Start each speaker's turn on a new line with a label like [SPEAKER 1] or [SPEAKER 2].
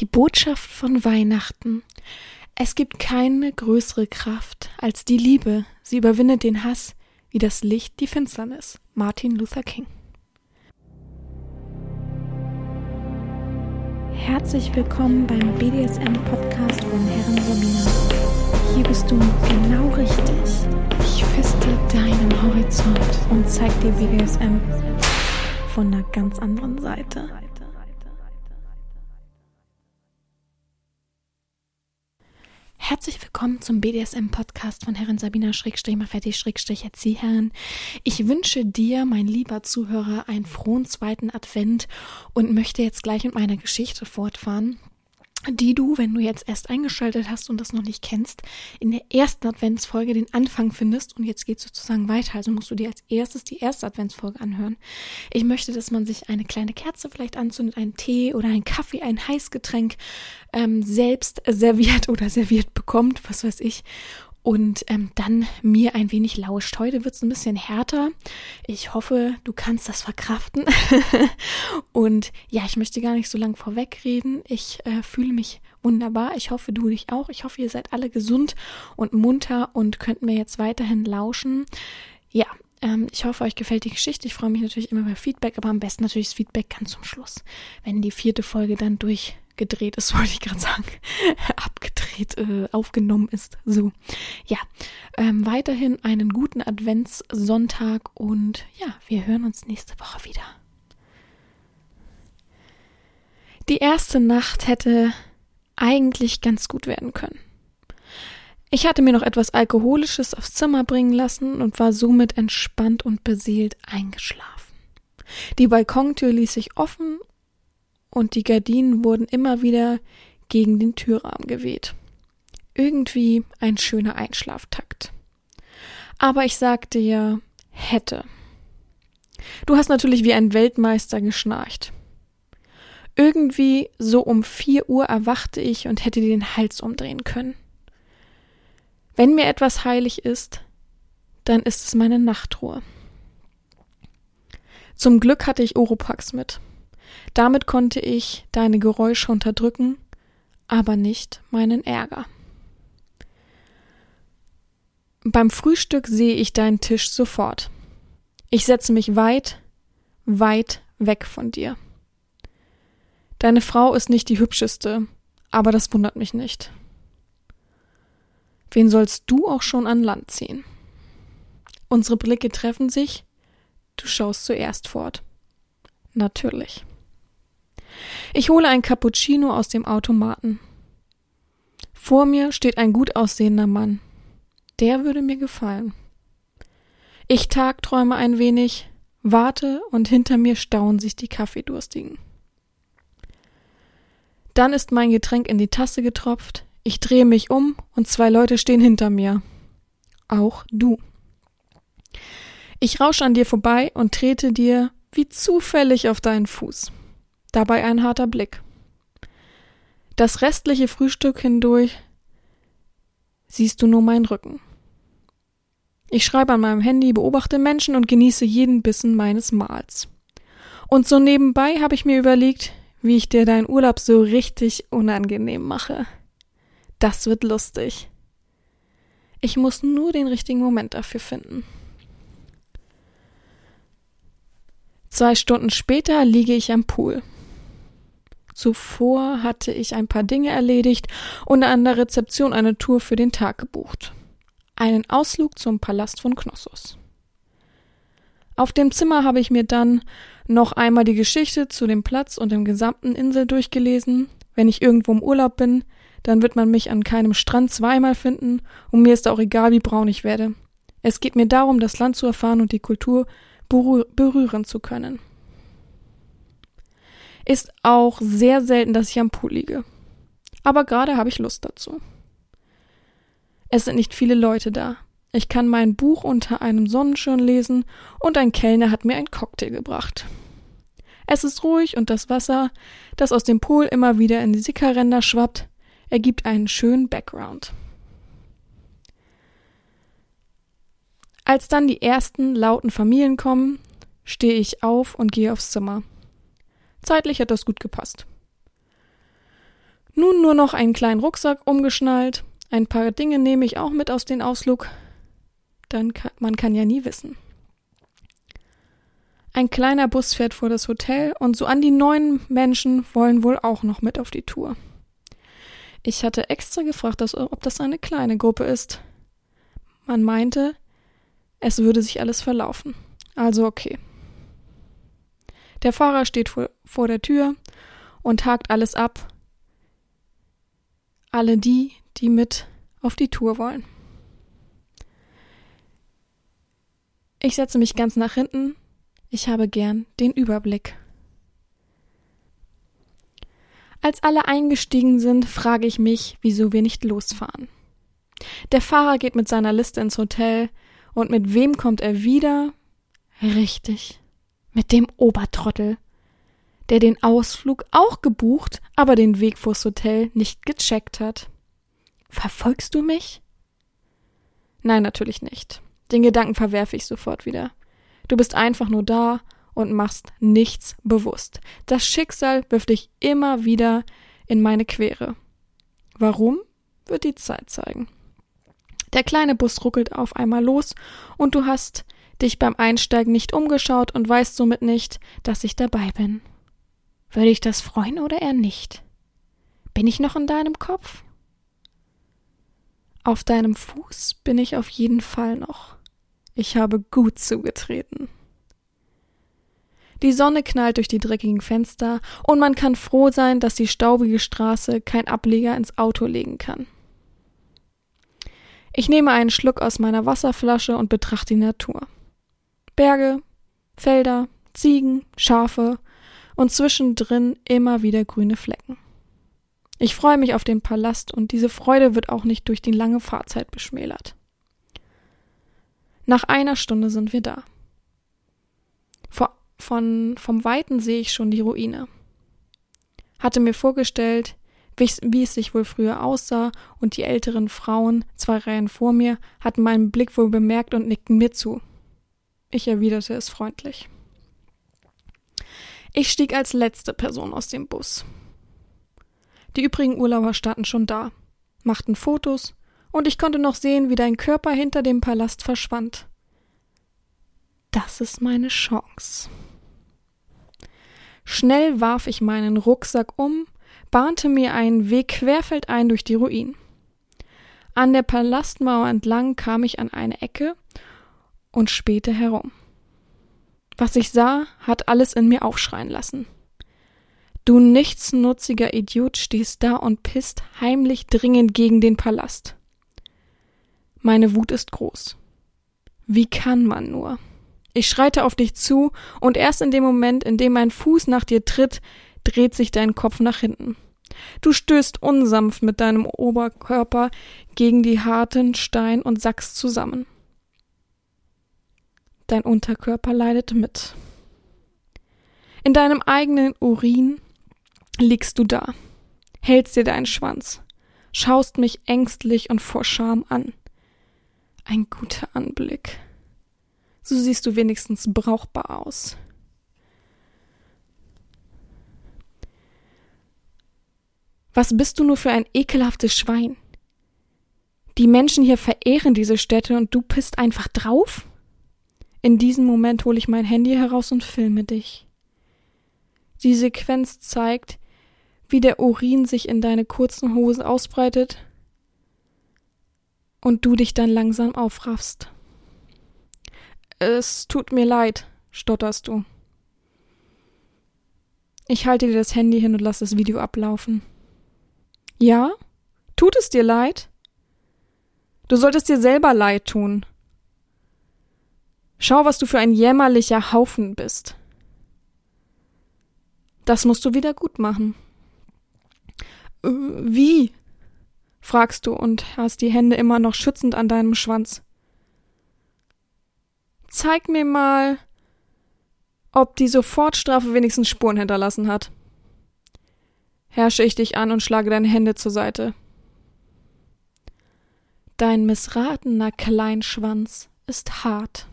[SPEAKER 1] Die Botschaft von Weihnachten. Es gibt keine größere Kraft als die Liebe. Sie überwindet den Hass wie das Licht die Finsternis. Martin Luther King. Herzlich willkommen beim BDSM-Podcast von Herren Sabina. Hier bist du genau richtig. Ich feste deinen Horizont und zeig dir BDSM von einer ganz anderen Seite. Herzlich willkommen zum BDSM-Podcast von Herrin Sabina Schrägstrich Mafetti Schrägstrich Erzieherin. Ich wünsche dir, mein lieber Zuhörer, einen frohen zweiten Advent und möchte jetzt gleich mit meiner Geschichte fortfahren die du, wenn du jetzt erst eingeschaltet hast und das noch nicht kennst, in der ersten Adventsfolge den Anfang findest und jetzt geht sozusagen weiter. Also musst du dir als erstes die erste Adventsfolge anhören. Ich möchte, dass man sich eine kleine Kerze vielleicht anzündet, einen Tee oder einen Kaffee, ein Heißgetränk ähm, selbst serviert oder serviert bekommt, was weiß ich und ähm, dann mir ein wenig lauscht. Heute wird es ein bisschen härter. Ich hoffe, du kannst das verkraften. und ja, ich möchte gar nicht so lang vorwegreden. Ich äh, fühle mich wunderbar. Ich hoffe, du dich auch. Ich hoffe, ihr seid alle gesund und munter und könnt mir jetzt weiterhin lauschen. Ja, ähm, ich hoffe, euch gefällt die Geschichte. Ich freue mich natürlich immer über Feedback, aber am besten natürlich das Feedback ganz zum Schluss, wenn die vierte Folge dann durchgedreht ist, wollte ich gerade sagen, abgedreht, äh, aufgenommen ist. So, ja, ähm, weiterhin einen guten Adventssonntag und ja, wir hören uns nächste Woche wieder. Die erste Nacht hätte eigentlich ganz gut werden können. Ich hatte mir noch etwas Alkoholisches aufs Zimmer bringen lassen und war somit entspannt und beseelt eingeschlafen. Die Balkontür ließ sich offen und die Gardinen wurden immer wieder gegen den Türrahmen geweht. Irgendwie ein schöner Einschlaftakt. Aber ich sagte ja, hätte. Du hast natürlich wie ein Weltmeister geschnarcht. Irgendwie so um vier Uhr erwachte ich und hätte dir den Hals umdrehen können. Wenn mir etwas heilig ist, dann ist es meine Nachtruhe. Zum Glück hatte ich Oropax mit. Damit konnte ich deine Geräusche unterdrücken, aber nicht meinen Ärger. Beim Frühstück sehe ich deinen Tisch sofort. Ich setze mich weit, weit weg von dir. Deine Frau ist nicht die hübscheste, aber das wundert mich nicht. Wen sollst du auch schon an Land ziehen? Unsere Blicke treffen sich. Du schaust zuerst fort. Natürlich. Ich hole ein Cappuccino aus dem Automaten. Vor mir steht ein gut aussehender Mann. Der würde mir gefallen. Ich tagträume ein wenig, warte und hinter mir stauen sich die Kaffeedurstigen. Dann ist mein Getränk in die Tasse getropft, ich drehe mich um und zwei Leute stehen hinter mir. Auch du. Ich rausche an dir vorbei und trete dir wie zufällig auf deinen Fuß. Dabei ein harter Blick. Das restliche Frühstück hindurch siehst du nur meinen Rücken. Ich schreibe an meinem Handy, beobachte Menschen und genieße jeden Bissen meines Mahls. Und so nebenbei habe ich mir überlegt, wie ich dir deinen Urlaub so richtig unangenehm mache. Das wird lustig. Ich muss nur den richtigen Moment dafür finden. Zwei Stunden später liege ich am Pool. Zuvor hatte ich ein paar Dinge erledigt und an der Rezeption eine Tour für den Tag gebucht. Einen Ausflug zum Palast von Knossos. Auf dem Zimmer habe ich mir dann noch einmal die Geschichte zu dem Platz und dem gesamten Insel durchgelesen. Wenn ich irgendwo im Urlaub bin, dann wird man mich an keinem Strand zweimal finden und mir ist auch egal, wie braun ich werde. Es geht mir darum, das Land zu erfahren und die Kultur berühren zu können. Ist auch sehr selten, dass ich am Pool liege. Aber gerade habe ich Lust dazu. Es sind nicht viele Leute da. Ich kann mein Buch unter einem Sonnenschirm lesen und ein Kellner hat mir einen Cocktail gebracht. Es ist ruhig und das Wasser, das aus dem Pool immer wieder in die Sickerränder schwappt, ergibt einen schönen Background. Als dann die ersten lauten Familien kommen, stehe ich auf und gehe aufs Zimmer. Zeitlich hat das gut gepasst. Nun nur noch einen kleinen Rucksack umgeschnallt. Ein paar Dinge nehme ich auch mit aus dem Ausflug. Dann kann, man kann ja nie wissen. Ein kleiner Bus fährt vor das Hotel und so an die neun Menschen wollen wohl auch noch mit auf die Tour. Ich hatte extra gefragt, dass, ob das eine kleine Gruppe ist. Man meinte, es würde sich alles verlaufen. Also okay. Der Fahrer steht vor, vor der Tür und hakt alles ab. Alle die, die mit auf die Tour wollen. Ich setze mich ganz nach hinten. Ich habe gern den Überblick. Als alle eingestiegen sind, frage ich mich, wieso wir nicht losfahren. Der Fahrer geht mit seiner Liste ins Hotel, und mit wem kommt er wieder? Richtig, mit dem Obertrottel, der den Ausflug auch gebucht, aber den Weg vors Hotel nicht gecheckt hat. Verfolgst du mich? Nein, natürlich nicht. Den Gedanken verwerfe ich sofort wieder. Du bist einfach nur da und machst nichts bewusst. Das Schicksal wirft dich immer wieder in meine Quere. Warum, wird die Zeit zeigen. Der kleine Bus ruckelt auf einmal los und du hast dich beim Einsteigen nicht umgeschaut und weißt somit nicht, dass ich dabei bin. Würde ich das freuen oder eher nicht? Bin ich noch in deinem Kopf? Auf deinem Fuß bin ich auf jeden Fall noch. Ich habe gut zugetreten. Die Sonne knallt durch die dreckigen Fenster und man kann froh sein, dass die staubige Straße kein Ableger ins Auto legen kann. Ich nehme einen Schluck aus meiner Wasserflasche und betrachte die Natur. Berge, Felder, Ziegen, Schafe und zwischendrin immer wieder grüne Flecken. Ich freue mich auf den Palast und diese Freude wird auch nicht durch die lange Fahrzeit beschmälert. Nach einer Stunde sind wir da. Vor, von, vom Weiten sehe ich schon die Ruine. Hatte mir vorgestellt, wie es sich wohl früher aussah, und die älteren Frauen, zwei Reihen vor mir, hatten meinen Blick wohl bemerkt und nickten mir zu. Ich erwiderte es freundlich. Ich stieg als letzte Person aus dem Bus. Die übrigen Urlauber standen schon da, machten Fotos, und ich konnte noch sehen, wie dein Körper hinter dem Palast verschwand. Das ist meine Chance. Schnell warf ich meinen Rucksack um bahnte mir einen Weg querfeldein durch die Ruinen. An der Palastmauer entlang kam ich an eine Ecke und spähte herum. Was ich sah, hat alles in mir aufschreien lassen. Du nichtsnutziger Idiot stehst da und pisst heimlich dringend gegen den Palast. Meine Wut ist groß. Wie kann man nur? Ich schreite auf dich zu, und erst in dem Moment, in dem mein Fuß nach dir tritt, dreht sich dein Kopf nach hinten. Du stößt unsanft mit deinem Oberkörper gegen die harten Stein und sackst zusammen. Dein Unterkörper leidet mit. In deinem eigenen Urin liegst du da, hältst dir deinen Schwanz, schaust mich ängstlich und vor Scham an. Ein guter Anblick. So siehst du wenigstens brauchbar aus. Was bist du nur für ein ekelhaftes Schwein? Die Menschen hier verehren diese Städte und du pisst einfach drauf? In diesem Moment hole ich mein Handy heraus und filme dich. Die Sequenz zeigt, wie der Urin sich in deine kurzen Hosen ausbreitet und du dich dann langsam aufraffst. Es tut mir leid, stotterst du. Ich halte dir das Handy hin und lass das Video ablaufen. Ja? Tut es dir leid? Du solltest dir selber leid tun. Schau, was du für ein jämmerlicher Haufen bist. Das musst du wieder gut machen. Äh, wie? fragst du und hast die Hände immer noch schützend an deinem Schwanz. Zeig mir mal, ob die Sofortstrafe wenigstens Spuren hinterlassen hat herrsche ich dich an und schlage deine Hände zur Seite. Dein missratener Kleinschwanz ist hart.